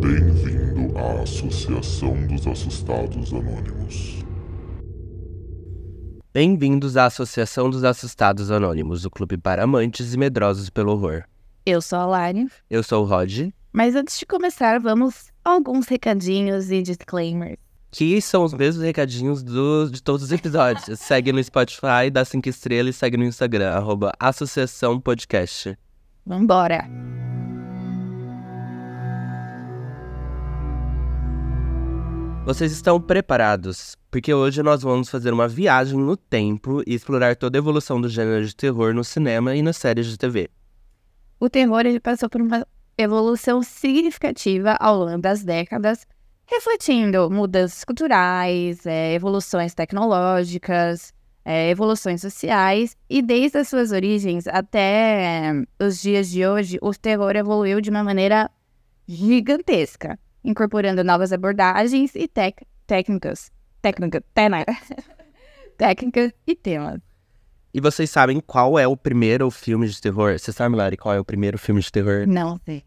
Bem-vindo à Associação dos Assustados Anônimos. Bem-vindos à Associação dos Assustados Anônimos, o clube para amantes e medrosos pelo horror. Eu sou a Lari, Eu sou o Rod, mas antes de começar, vamos a alguns recadinhos e disclaimers. que são os mesmos recadinhos do- de todos os episódios. segue no Spotify, dá cinco estrelas e segue no Instagram, arroba Associação Podcast. Vambora! Vocês estão preparados? Porque hoje nós vamos fazer uma viagem no tempo e explorar toda a evolução do gênero de terror no cinema e nas séries de TV. O terror ele passou por uma evolução significativa ao longo das décadas, refletindo mudanças culturais, eh, evoluções tecnológicas, eh, evoluções sociais, e desde as suas origens até eh, os dias de hoje, o terror evoluiu de uma maneira gigantesca, incorporando novas abordagens e tec- técnicas, técnica, tena- técnicas e temas. E vocês sabem qual é o primeiro filme de terror? Você sabe, Lari, qual é o primeiro filme de terror? Não sei.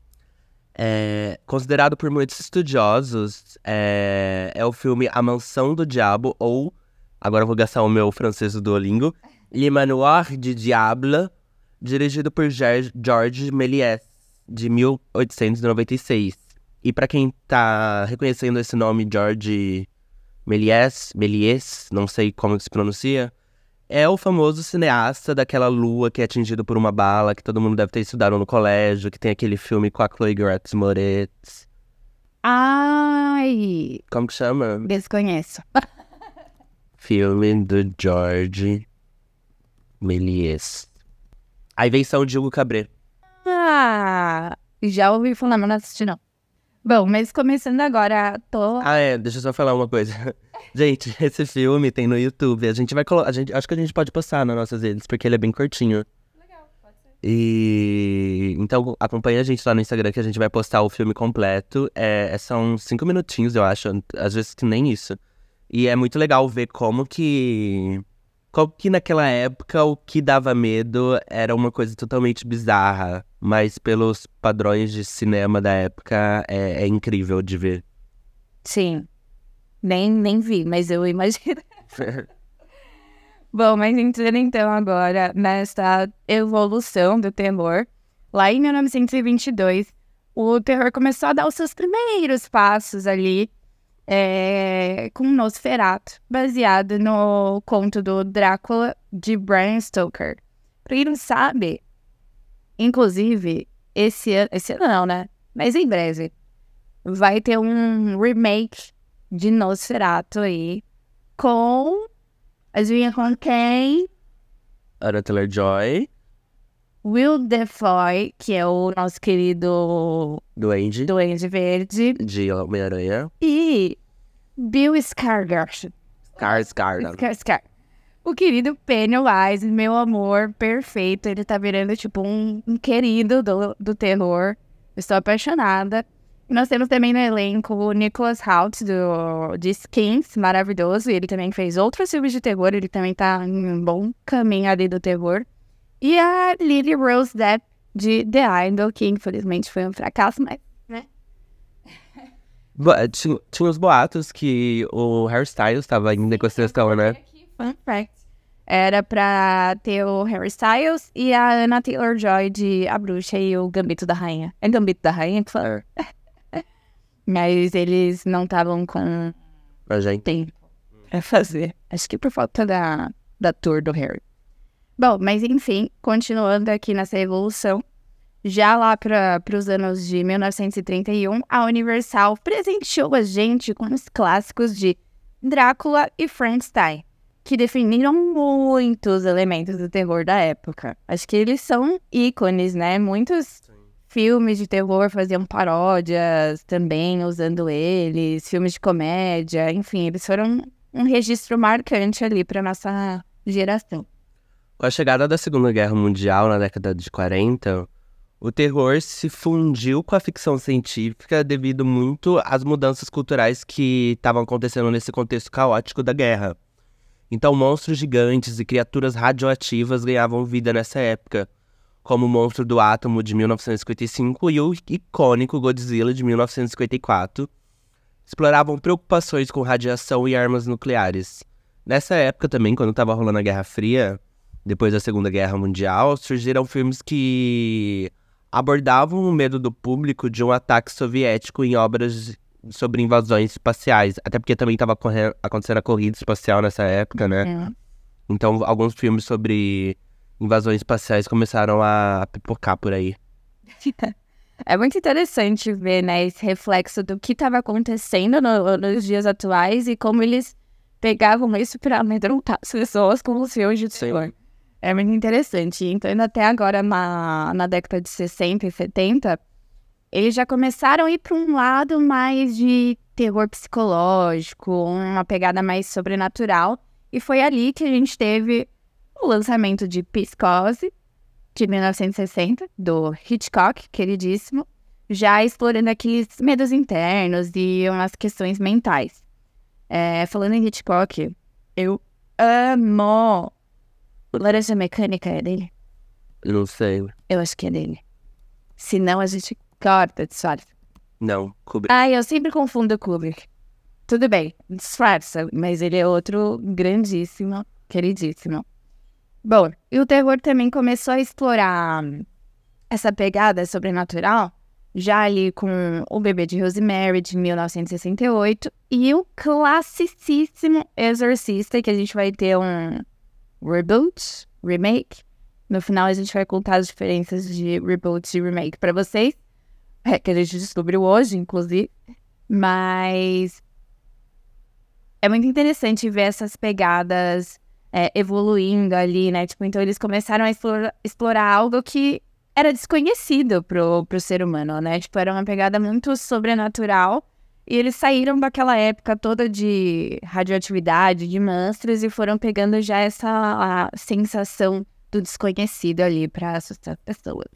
É, considerado por muitos estudiosos, é, é o filme A Mansão do Diabo, ou, agora eu vou gastar o meu francês do Duolingo, Le Manoir du Diable, dirigido por Georges Méliès, de 1896. E pra quem tá reconhecendo esse nome, George Méliès, Méliès, não sei como que se pronuncia, é o famoso cineasta daquela lua que é atingido por uma bala, que todo mundo deve ter estudado no colégio, que tem aquele filme com a Chloe Grace Moretz. Ai, Como que chama? desconheço. Filme do George Méliès. A invenção de Hugo Cabret. Ah, já ouvi falar, mas não assisti não. Bom, mas começando agora, tô... Ah, é, deixa eu só falar uma coisa. gente, esse filme tem no YouTube. A gente vai colocar. Acho que a gente pode postar nas nossas redes, porque ele é bem curtinho. Legal, pode ser. E então acompanha a gente lá no Instagram que a gente vai postar o filme completo. É, é- são cinco minutinhos, eu acho, às vezes que nem isso. E é muito legal ver como que. Como que naquela época o que dava medo era uma coisa totalmente bizarra. Mas pelos padrões de cinema da época é, é incrível de ver. Sim, nem, nem vi, mas eu imagino. Bom, mas entrando então agora nessa evolução do terror, lá em 1922, o terror começou a dar os seus primeiros passos ali é, com Nosferatu, baseado no conto do Drácula de Bram Stoker. Pra quem não sabe, inclusive, esse ano, esse ano não, né? Mas em breve, vai ter um remake de Nosferatu aí com. Adivinha com quem? Anna Taylor-Joy, Will Defoe, que é o nosso querido Duende, Duende Verde, de Homem-Aranha. e Bill Skarsgård. Skarsgård. Skarsgård. O querido Pennywise, meu amor, perfeito. Ele tá virando, tipo, um, um querido do, do terror. Estou apaixonada. Nós temos também no elenco o Nicholas Hoult, do, de Skins, maravilhoso. Ele também fez outros filmes de terror. Ele também tá em um bom caminho ali do terror. E a Lily Rose Depp, de The Idol, que infelizmente foi um fracasso, mas Bo- Tinha, tinha os boatos que o Harry Styles estava em negociação, né? Fun fact. Era pra ter o Harry Styles e a Anna Taylor-Joy de A Bruxa e o Gambito da Rainha. É Gambito da Rainha que fala? Mas eles não estavam com Pra gente. tempo pra fazer. Acho que por falta da, da tour do Harry. Bom, mas enfim, continuando aqui nessa evolução, já lá para os anos de 1931, a Universal presenteou a gente com os clássicos de Drácula e Frankenstein, que definiram muitos elementos do terror da época. Acho que eles são ícones, né? Muitos filmes de terror faziam paródias também usando eles, filmes de comédia, enfim, eles foram um registro marcante ali para nossa geração. Com a chegada da Segunda Guerra Mundial na década de 40, o terror se fundiu com a ficção científica devido muito às mudanças culturais que estavam acontecendo nesse contexto caótico da guerra. Então, monstros gigantes e criaturas radioativas ganhavam vida nessa época, como o Monstro do Átomo de 1955 e o icônico Godzilla de 1954, exploravam preocupações com radiação e armas nucleares. Nessa época também, quando estava rolando a Guerra Fria, depois da Segunda Guerra Mundial, surgiram filmes que abordavam o medo do público de um ataque soviético em obras sobre invasões espaciais. Até porque também estava acontecendo a corrida espacial nessa época, né? É. Então, alguns filmes sobre invasões espaciais começaram a pipocar por aí. É muito interessante ver, né, esse reflexo do que estava acontecendo no- nos dias atuais e como eles pegavam isso para amedrontar as pessoas com os filmes de terror. É muito interessante. Então, ainda até agora, na, na década de 60 e 70, eles já começaram a ir para um lado mais de terror psicológico, uma pegada mais sobrenatural. E foi ali que a gente teve o lançamento de Psicose, de 1960, do Hitchcock, queridíssimo, já explorando aqueles medos internos e umas questões mentais. É, falando em Hitchcock, eu amo. Laranja Mecânica é dele? Não sei. Eu acho que é dele. Se não, a gente corta, disfarça. Não, Kubrick. Ai, eu sempre confundo o Kubrick. Tudo bem, disfarça, mas ele é outro grandíssimo, queridíssimo. Bom, e o terror também começou a explorar essa pegada sobrenatural já ali com O Bebê de Rosemary, de 1968, e o classicíssimo Exorcista, que a gente vai ter um reboot, remake. No final a gente vai contar as diferenças de reboot e remake para vocês. É, que a gente descobriu hoje, inclusive. Mas é muito interessante ver essas pegadas é, evoluindo ali, né? Tipo, então eles começaram a explora- explorar algo que era desconhecido pro, pro ser humano, né? Tipo, era uma pegada muito sobrenatural. E eles saíram daquela época toda de radioatividade, de monstros, e foram pegando já essa a sensação do desconhecido ali pra assustar as pessoas.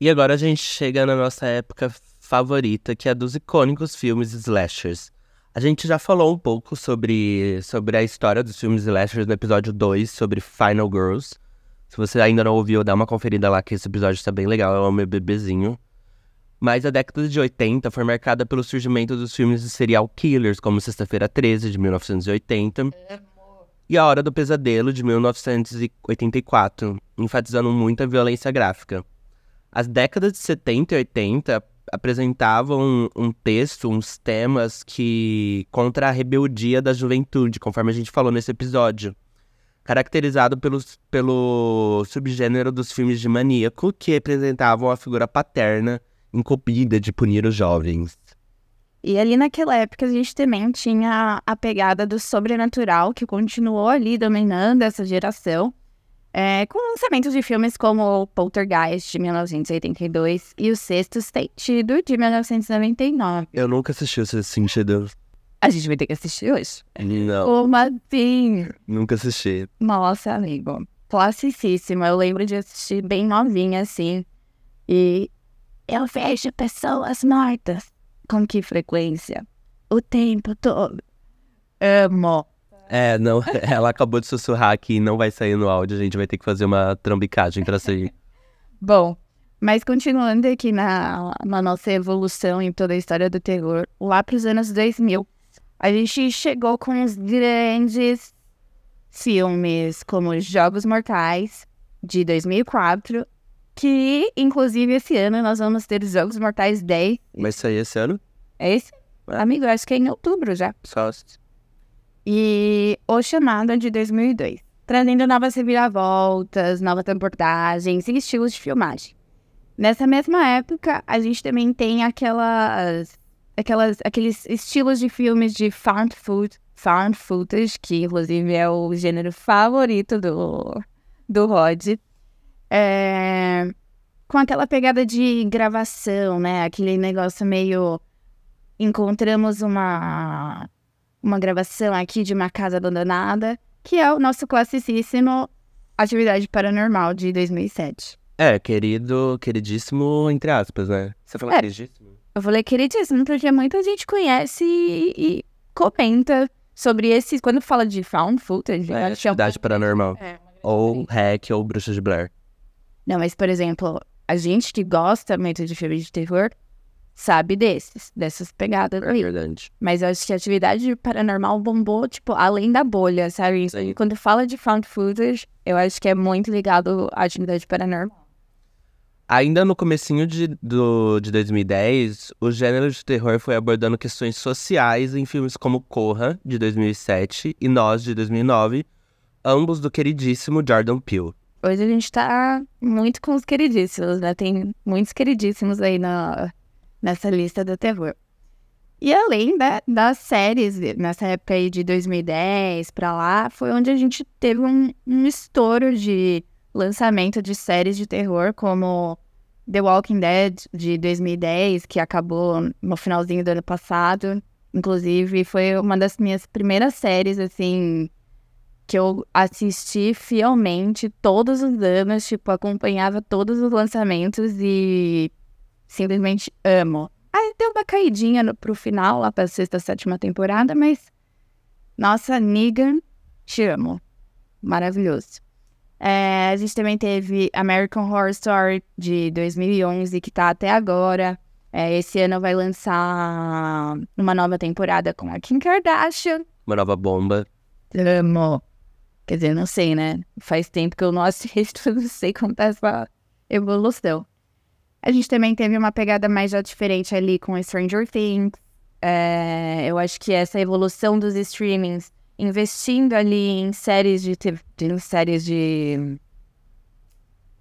E agora a gente chega na nossa época favorita, que é a dos icônicos filmes slashers. A gente já falou um pouco sobre, sobre a história dos filmes slashers no episódio 2, sobre Final Girls. Se você ainda não ouviu, dá uma conferida lá que esse episódio está bem legal, é o meu bebezinho. Mas a década de 80 foi marcada pelo surgimento dos filmes de serial killers, como Sexta-feira 13, de 1980, e A Hora do Pesadelo, de 1984, enfatizando muito a violência gráfica. As décadas de 70 e 80 apresentavam um, texto, uns temas que contra a rebeldia da juventude, conforme a gente falou nesse episódio. Caracterizado pelos, pelo subgênero dos filmes de maníaco, que representavam a figura paterna incumbida de punir os jovens. E ali naquela época a gente também tinha a pegada do sobrenatural, que continuou ali dominando essa geração, é, com lançamentos de filmes como Poltergeist, de 1982, e O Sexto Sentido, de 1999. Eu nunca assisti esse sentido. A gente vai ter que assistir hoje. Não, Como assim? nunca assisti. Nossa, amigo. Classicíssima. Eu lembro de assistir bem novinha, assim. E eu vejo pessoas mortas. Com que frequência? O tempo todo. Amo. É, não, ela acabou de sussurrar aqui e não vai sair no áudio, a gente vai ter que fazer uma trambicagem pra sair. Bom, mas continuando aqui na, na nossa evolução em toda a história do terror, lá pros anos 2000, a gente chegou com os grandes filmes como Jogos Mortais, de 2004, que, inclusive, esse ano nós vamos ter Jogos Mortais 10. Vai sair esse ano? É esse? Amigo, acho que é em outubro já. Só. e O Chamado de 2002, trazendo novas reviravoltas, novas abordagens e estilos de filmagem. Nessa mesma época, a gente também tem aquelas, aquelas, aqueles estilos de filmes de found, food, found footage, que inclusive é o gênero favorito do, do Rod. É, com aquela pegada de gravação, né? Aquele negócio meio... Encontramos uma uma gravação aqui de uma casa abandonada, que é o nosso classicíssimo Atividade Paranormal de 2007. É, querido, queridíssimo, entre aspas, né? Você falou É. queridíssimo? Eu falei queridíssimo porque muita gente conhece e, e comenta sobre esse. Quando fala de found footage, É, que é um atividade paranormal. É, Ou hack ou bruxa de Blair. Não, mas, por exemplo, a gente que gosta muito de filme de terror sabe desses, dessas pegadas aí. Verdade. Mas eu acho que a atividade paranormal bombou, tipo, além da bolha, sabe? Sim. Quando fala de found footage, eu acho que é muito ligado à atividade paranormal. Ainda no comecinho de, do, de 2010, o gênero de terror foi abordando questões sociais em filmes como Corra, de 2007, e Nós, de 2009, ambos do queridíssimo Jordan Peele. Hoje a gente tá muito com os queridíssimos, né? Tem muitos queridíssimos aí na, nessa lista do terror. E além da- das séries, nessa época aí de 2010 pra lá, foi onde a gente teve um, um estouro de lançamento de séries de terror, como The Walking Dead, de 2010, que acabou no finalzinho do ano passado. Inclusive, foi uma das minhas primeiras séries, assim, que eu assisti fielmente todos os anos, tipo, acompanhava todos os lançamentos e simplesmente amo. Aí deu uma caidinha no, pro final, lá pra sexta, sétima temporada, mas. Nossa, Negan, te amo. Maravilhoso. É, a gente também teve American Horror Story de 2011, que tá até agora. É, esse ano vai lançar uma nova temporada com a Kim Kardashian. Uma nova bomba. Amo. Quer dizer, não sei, né? Faz tempo que eu não assisto, não sei como tá essa evolução. A gente também teve uma pegada mais já diferente ali com Stranger Things. É, eu acho que essa evolução dos streamings, investindo ali em séries de, te- em séries de,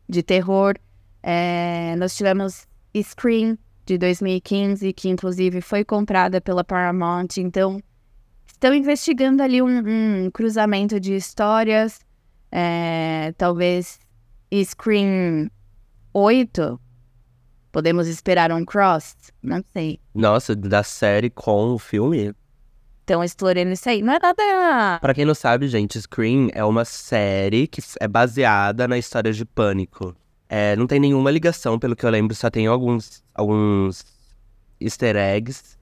de terror. É, nós tivemos Scream, de 2015, que inclusive foi comprada pela Paramount. Então, estão investigando ali um, um cruzamento de histórias. É, talvez Scream 8. Podemos esperar um cross? Não sei. Nossa, da série com o filme. Estão explorando isso aí. Não é nada. Pra quem não sabe, gente, Scream é uma série que é baseada na história de Pânico. É, não tem nenhuma ligação, pelo que eu lembro, só tem alguns, alguns easter eggs.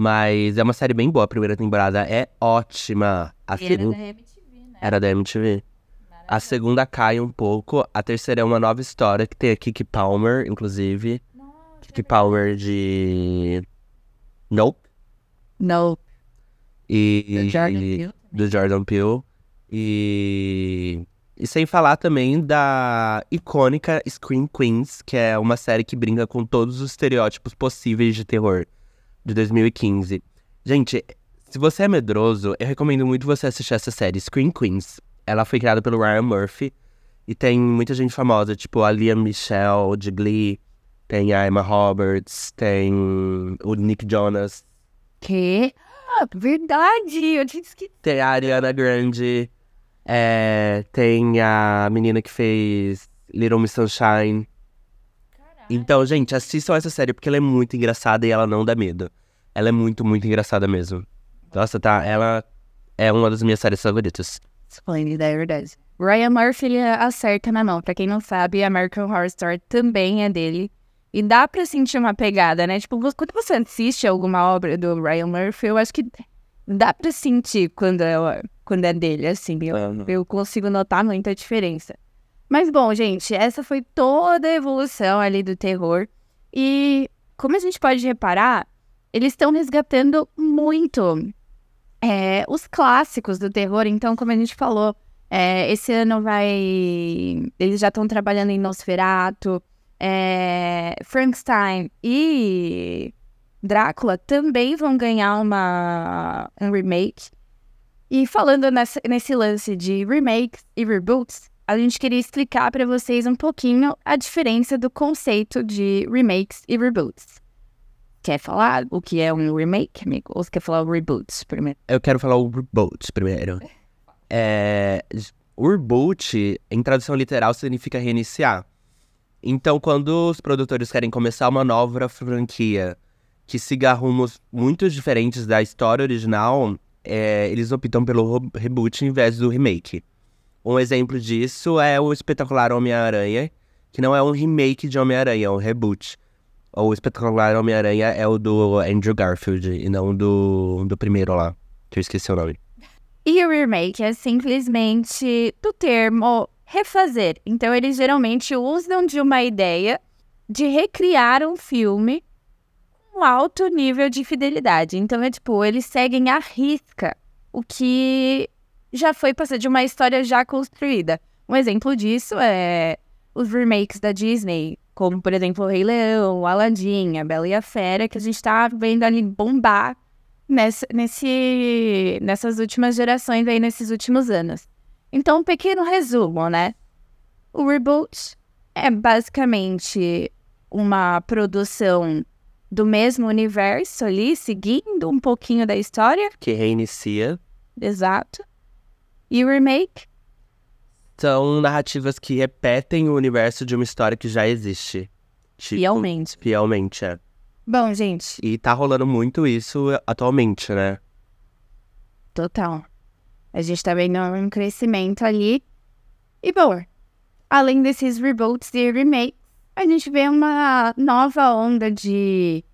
Mas é uma série bem boa, a primeira temporada é ótima. A segunda MTV, né? era da MTV. A segunda cai um pouco, a terceira é uma nova história que tem a Kiki Palmer, inclusive. Kiki Palmer de... Nope. No. E... Do Jordan Peele. do Jordan Peele. E... E sem falar também da icônica Scream Queens, que é uma série que brinca com todos os estereótipos possíveis de terror, de 2015. Gente, se você é medroso, eu recomendo muito você assistir essa série, Scream Queens. Ela foi criada pelo Ryan Murphy e tem muita gente famosa, tipo a Liam Michelle de Glee, tem a Emma Roberts, tem o Nick Jonas, Que? Ah, verdade! Eu tinha esquecido. tem a Ariana Grande, é, tem a menina que fez Little Miss Sunshine. Então, gente, assistam essa série porque ela é muito engraçada e ela não dá medo. Ela é muito, muito engraçada mesmo. Nossa, tá, ela é uma das minhas séries favoritas. Splendid, é verdade. Ryan Murphy, ele acerta na mão. Pra quem não sabe, American Horror Story também é dele. E dá pra sentir uma pegada, né? Tipo, quando você assiste alguma obra do Ryan Murphy, eu acho que dá pra sentir quando é, quando é dele, assim. Eu, eu consigo notar muita diferença. Mas bom, gente, essa foi toda a evolução ali do terror. E como a gente pode reparar, eles estão resgatando muito é, os clássicos do terror. Então, como a gente falou, é, esse ano vai. Eles já estão trabalhando em Nosferatu, é, Frankenstein e Drácula também vão ganhar uma, um remake. E falando nessa- nesse lance de remakes e reboots, a gente queria explicar para vocês um pouquinho a diferença do conceito de remakes e reboots. Quer falar o que é um remake, amigo? Ou você quer falar o reboot primeiro? Eu quero falar o reboot primeiro. É, o reboot, em tradução literal, significa reiniciar. Então, quando os produtores querem começar uma nova franquia que siga rumos muito diferentes da história original, é, eles optam pelo reboot em vez do remake. Um exemplo disso é o espetacular Homem-Aranha, que não é um remake de Homem-Aranha, é um reboot. O espetacular Homem-Aranha é o do Andrew Garfield e não do, do primeiro lá, que eu esqueci o nome. E o remake é simplesmente do termo refazer. Então, eles geralmente usam de uma ideia de recriar um filme com alto nível de fidelidade. Então, é tipo, eles seguem à risca o que já foi passado de uma história já construída. Um exemplo disso é os remakes da Disney, como, por exemplo, o Rei Leão, o Aladdin, a Bela e a Fera, que a gente tá vendo ali bombar nesse, nesse, nessas últimas gerações aí, nesses últimos anos. Então, um pequeno resumo, né? O reboot é basicamente uma produção do mesmo universo ali, seguindo um pouquinho da história. Que reinicia. Exato. E o remake São narrativas que repetem o universo de uma história que já existe. Tipo, Fielmente. Fielmente, é. Bom, gente, E tá rolando muito isso atualmente, né? total. A gente tá vendo um crescimento ali. E, bom, além desses reboots e remakes, a gente vê uma nova onda de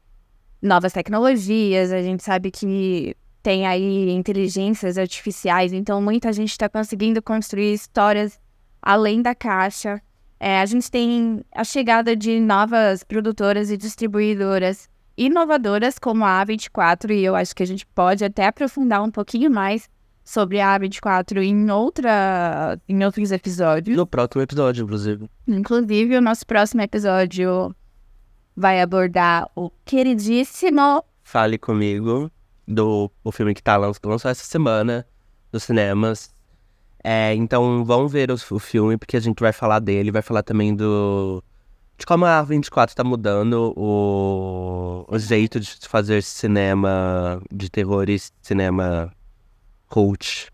novas tecnologias. A gente sabe que tem aí inteligências artificiais, então muita gente está conseguindo construir histórias além da caixa. É, a gente tem a chegada de novas produtoras e distribuidoras inovadoras como a A24, e eu acho que a gente pode até aprofundar um pouquinho mais sobre a A24 em, outra, em outros episódios. No próximo episódio, inclusive. Inclusive, o nosso próximo episódio vai abordar o queridíssimo. Fale comigo do o filme que tá lançado lançou essa semana nos cinemas. É, então vão ver o, o filme, porque a gente vai falar dele, vai falar também do. De como a 24 tá mudando o, o jeito de fazer cinema de terror e cinema cult.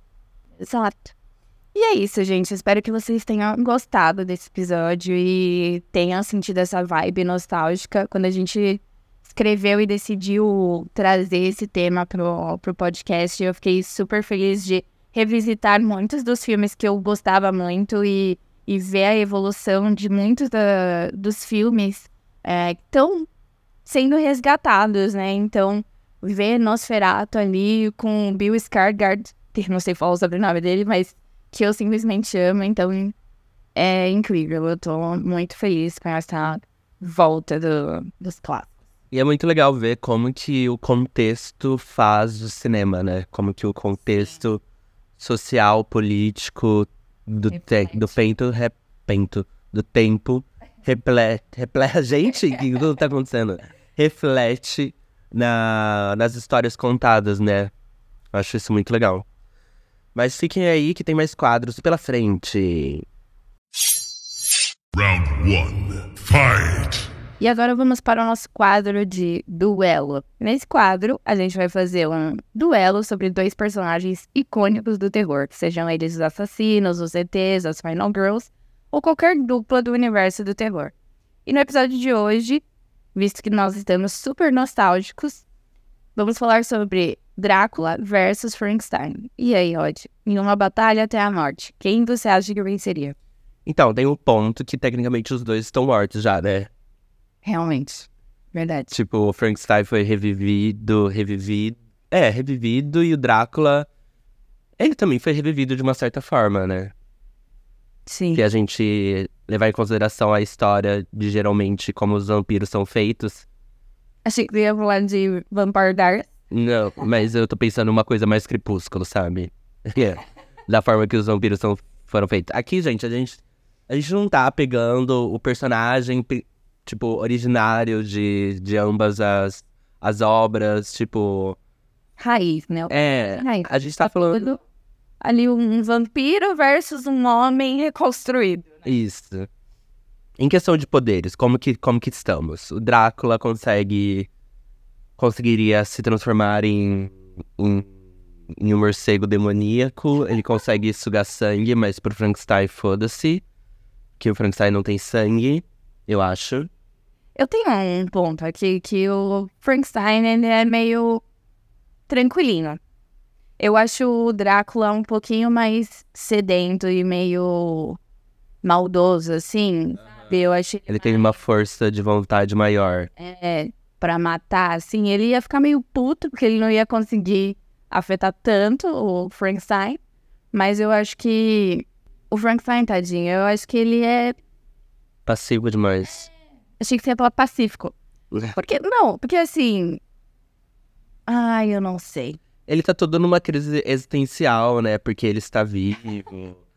Exato. E é isso, gente. Espero que vocês tenham gostado desse episódio e tenham sentido essa vibe nostálgica quando a gente escreveu e decidiu trazer esse tema pro, pro podcast. Eu fiquei super feliz de revisitar muitos dos filmes que eu gostava muito e, e ver a evolução de muitos da- dos filmes é, que estão sendo resgatados, né? Então, ver Nosferatu ali com Bill Skarsgård, que não sei falar o sobrenome dele, mas que eu simplesmente amo, então é incrível. Eu tô muito feliz com essa volta do, dos clássicos. E é muito legal ver como que o contexto faz o cinema, né? Como que o contexto social, político, do, te, do pento, repento, do tempo, reflete, reflete, gente, o que tudo tá acontecendo? Reflete na, nas histórias contadas, né? Eu Acho isso muito legal. Mas fiquem aí que tem mais quadros pela frente. Round one. Fight! E agora vamos para o nosso quadro de duelo. Nesse quadro, a gente vai fazer um duelo sobre dois personagens icônicos do terror, sejam eles os assassinos, os ETs, as Final Girls, ou qualquer dupla do universo do terror. E no episódio de hoje, visto que nós estamos super nostálgicos, vamos falar sobre Drácula versus Frankenstein. E aí, Rod? Em uma batalha até a morte, quem você acha que venceria? Então, tem um ponto que tecnicamente os dois estão mortos já, né? Realmente. Verdade. Tipo, o Frankenstein foi revivido, revivido. É, revivido e o Drácula. Ele também foi revivido de uma certa forma, né? Sim. Se a gente levar em consideração a história de geralmente como os vampiros são feitos. Achei que ia falar de Vampire Diaries. Não, mas eu tô pensando numa coisa mais crepúsculo, sabe? É, da forma que os vampiros são, foram feitos. Aqui, gente, a gente, a gente não tá pegando o personagem, pe- tipo, originário de, de ambas as, as obras, tipo. Raiz, né? É, Raiz. a gente tá falando. Tudo Ali um vampiro versus um homem reconstruído. Isso. Em questão de poderes, como que, como que estamos? O Drácula consegue. conseguiria se transformar em, em, em um morcego demoníaco. Ele consegue sugar sangue, mas pro Frankenstein, foda-se. Que o Frankenstein não tem sangue, eu acho. Eu tenho um ponto aqui que o Frankenstein ele é meio tranquilinho. Eu acho o Drácula um pouquinho mais sedento e meio maldoso, assim. Eu achei Ele tem uma força de vontade maior. é, pra matar, assim, ele ia ficar meio puto, porque ele não ia conseguir afetar tanto o Frankenstein. Mas eu acho que o Frankenstein, tadinho, eu acho que ele é. Passivo demais. Achei que você ia falar pacífico. Porque, não, porque assim. Ai, eu não sei. Ele tá todo numa crise existencial, né? Porque ele está vivo.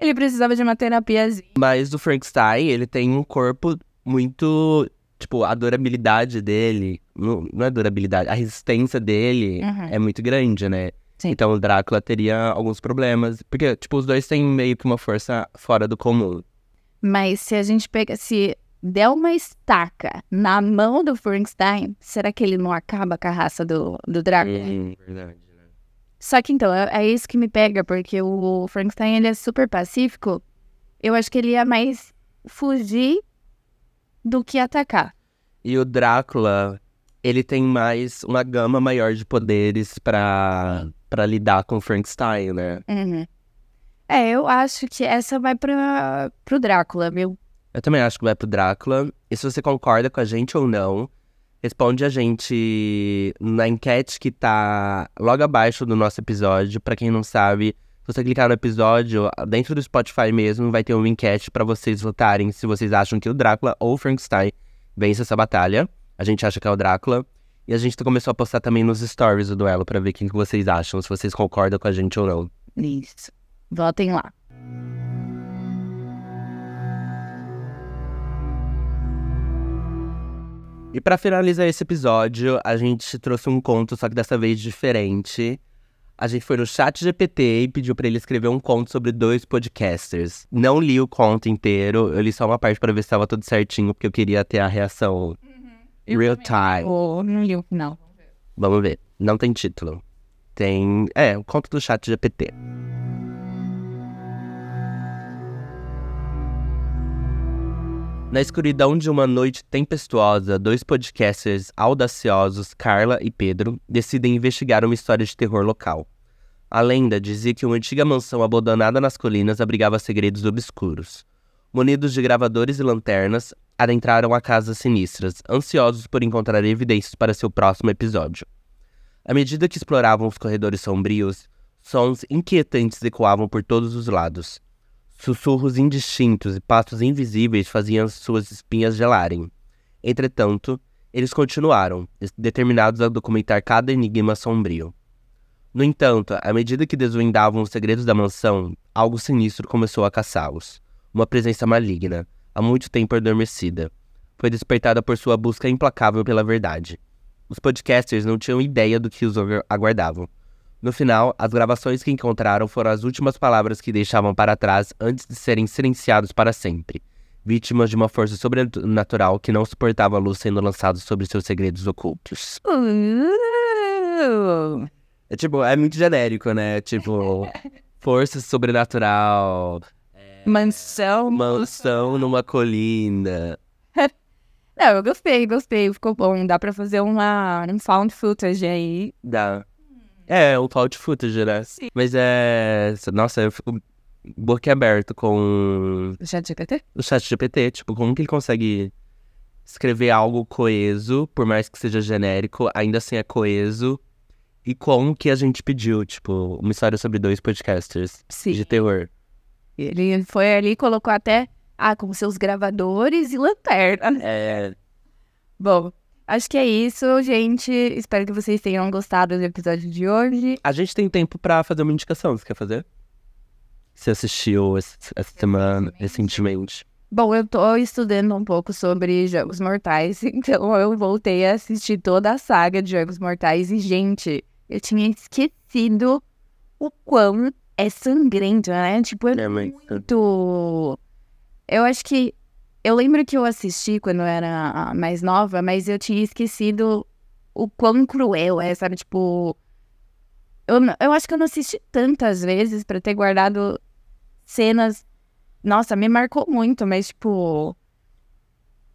Ele precisava de uma terapiazinha. Mas o Frankenstein, ele tem um corpo muito. Tipo, a durabilidade dele. Não, não é durabilidade, a resistência dele Uhum. é muito grande, né? Sim. Então o Drácula teria alguns problemas. Porque, tipo, os dois têm meio que uma força fora do comum. Mas se a gente pega. Se der uma estaca na mão do Frankenstein, será que ele não acaba com a raça do, do Drácula? Hum, verdade, né? Só que então, é, é isso que me pega, porque o Frankenstein ele é super pacífico. Eu acho que ele ia mais fugir do que atacar. E o Drácula, ele tem mais uma gama maior de poderes pra, pra lidar com o Frankenstein, né? Uhum. É, eu acho que essa vai para pro Drácula, viu? Eu também acho que vai pro Drácula. E se você concorda com a gente ou não, responde a gente na enquete que tá logo abaixo do nosso episódio. Pra quem não sabe, se você clicar no episódio, dentro do Spotify mesmo, vai ter uma enquete pra vocês votarem se vocês acham que o Drácula ou o Frankenstein vence essa batalha. A gente acha que é o Drácula. E a gente começou a postar também nos stories do duelo pra ver o que que vocês acham, se vocês concordam com a gente ou não. Isso. Votem lá. E pra finalizar esse episódio, a gente trouxe um conto, só que dessa vez diferente. A gente foi no chat GPT e pediu pra ele escrever um conto sobre dois podcasters. Não li o conto inteiro, eu li só uma parte pra ver se tava tudo certinho, porque eu queria ter a reação real time. Ou não li o final. Vamos ver. Não tem título. Tem. É, o conto do chat GPT. Na escuridão de uma noite tempestuosa, dois podcasters audaciosos, Carla e Pedro, decidem investigar uma história de terror local. A lenda dizia que uma antiga mansão abandonada nas colinas abrigava segredos obscuros. Munidos de gravadores e lanternas, adentraram a casas sinistras, ansiosos por encontrar evidências para seu próximo episódio. À medida que exploravam os corredores sombrios, sons inquietantes ecoavam por todos os lados. Sussurros indistintos e passos invisíveis faziam suas espinhas gelarem. Entretanto, eles continuaram, determinados a documentar cada enigma sombrio. No entanto, à medida que desvendavam os segredos da mansão, algo sinistro começou a caçá-los. Uma presença maligna, há muito tempo adormecida, foi despertada por sua busca implacável pela verdade. Os podcasters não tinham ideia do que os agu- aguardavam. No final, as gravações que encontraram foram as últimas palavras que deixavam para trás antes de serem silenciados para sempre, vítimas de uma força sobrenatural que não suportava a luz sendo lançada sobre seus segredos ocultos. Uh! É tipo, é muito genérico, né? Tipo, força sobrenatural, Mansão. mansão numa colina. Não, eu gostei, gostei. Ficou bom. Dá pra fazer uma, um found footage aí. Dá. É, um found footage, né? Sim. Mas é. Nossa, eu fico boquiaberto com Já GPT? o chat GPT. Tipo, como que ele consegue escrever algo coeso, por mais que seja genérico, ainda assim é coeso. E como que a gente pediu, tipo, uma história sobre dois podcasters Sim. de terror. Ele foi ali e colocou até, ah, com seus gravadores e lanterna. É. Bom, acho que é isso, gente. Espero que vocês tenham gostado do episódio de hoje. A gente tem tempo pra fazer uma indicação, você quer fazer? Você assistiu essa semana, recentemente? Bom, eu tô estudando um pouco sobre Jogos Mortais, então eu voltei a assistir toda a saga de Jogos Mortais e, gente, eu tinha esquecido o quão é sangrento, né? Tipo, é É, muito. Eu acho que. Eu lembro que eu assisti quando eu era ah, mais nova, mas eu tinha esquecido o quão cruel é, sabe? Tipo. Eu, eu acho que eu não assisti tantas vezes pra ter guardado cenas. Nossa, me marcou muito, mas, tipo.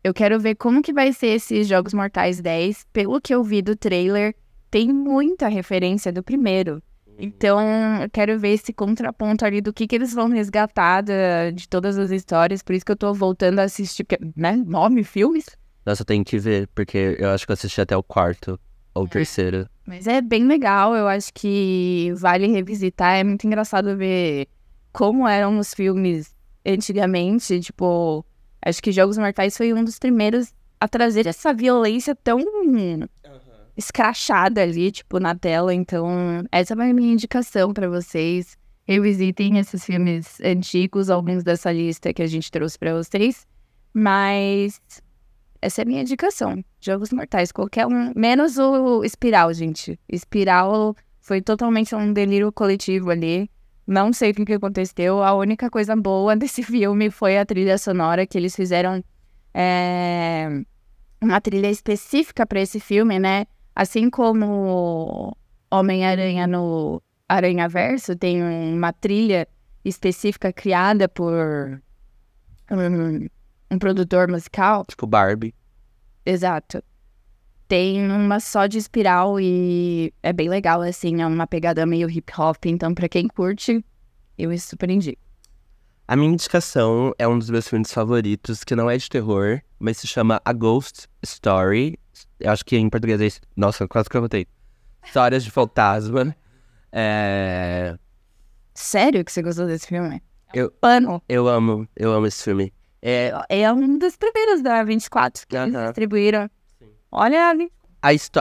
Eu quero ver como que vai ser esses Jogos Mortais 10. Pelo que eu vi do trailer, tem muita referência do primeiro. Então, eu quero ver esse contraponto ali do que, que eles vão resgatar da- de todas as histórias. Por isso que eu tô voltando a assistir, porque, né? Nove filmes. Nossa, eu tenho que ver, porque eu acho que eu assisti até o quarto ou terceiro. Mas é bem legal, eu acho que vale revisitar. É muito engraçado ver como eram os filmes antigamente, tipo, acho que Jogos Mortais foi um dos primeiros a trazer essa violência tão escrachada ali, tipo, na tela. Então, essa é a minha indicação pra vocês. Revisitem esses filmes antigos, alguns dessa lista que a gente trouxe pra vocês. Mas essa é a minha indicação. Jogos Mortais, qualquer um. Menos o Espiral, gente. Espiral foi totalmente um delírio coletivo ali. Não sei o que aconteceu. A única coisa boa desse filme foi a trilha sonora que eles fizeram. É, uma trilha específica para esse filme, né? Assim como Homem-Aranha no Aranha Verso tem uma trilha específica criada por um, um produtor musical. Tipo Barbie. Exato. Tem uma só de espiral e é bem legal, assim, é uma pegada meio hip hop. Então, pra quem curte, eu super indico. A minha indicação é um dos meus filmes favoritos, que não é de terror, mas se chama A Ghost Story. Eu acho que em português é. Nossa, quase que eu botei. Histórias de Fantasma. É... Sério que você gostou desse filme? Eu- Pano. Eu amo, eu amo esse filme. É, É um dos primeiros da 24 que eles Aham. distribuíram. Olha ali.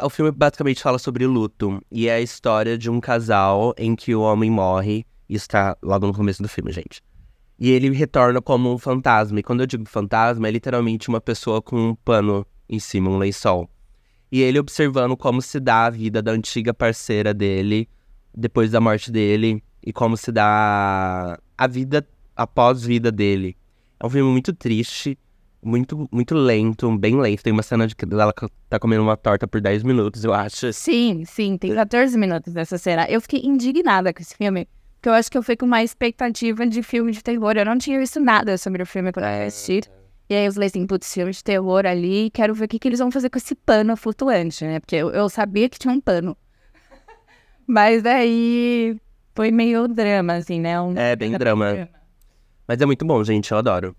O filme basicamente fala sobre luto. E é a história de um casal em que o homem morre. Isso tá logo no começo do filme, gente. E ele retorna como um fantasma. E quando eu digo fantasma, é literalmente uma pessoa com um pano em cima, um lençol. E ele observando como se dá a vida da antiga parceira dele depois da morte dele. E como se dá a vida após vida dele. É um filme muito triste, muito, muito lento, bem lento. Tem uma cena de que ela tá comendo uma torta por 10 minutos, eu acho. Sim, sim, tem 14 minutos dessa cena. Eu fiquei indignada com esse filme, porque eu acho que eu fui com uma expectativa de filme de terror. Eu não tinha visto nada sobre o filme quando eu assisti. E aí eu falei assim, putz, filme de terror ali, quero ver o que, que eles vão fazer com esse pano flutuante, né? Porque eu, eu sabia que tinha um pano. Mas daí foi meio drama, assim, né? Um... É, bem drama. Mas é muito bom, gente, eu adoro.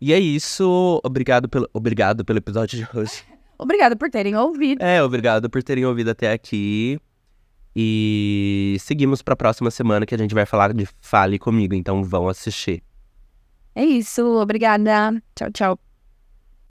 E é isso. Obrigado pelo, obrigado pelo episódio de hoje. Obrigada por terem ouvido. É, obrigado por terem ouvido até aqui. E seguimos pra próxima semana que a gente vai falar de Fale Comigo, então vão assistir. É isso, obrigada. Tchau, tchau.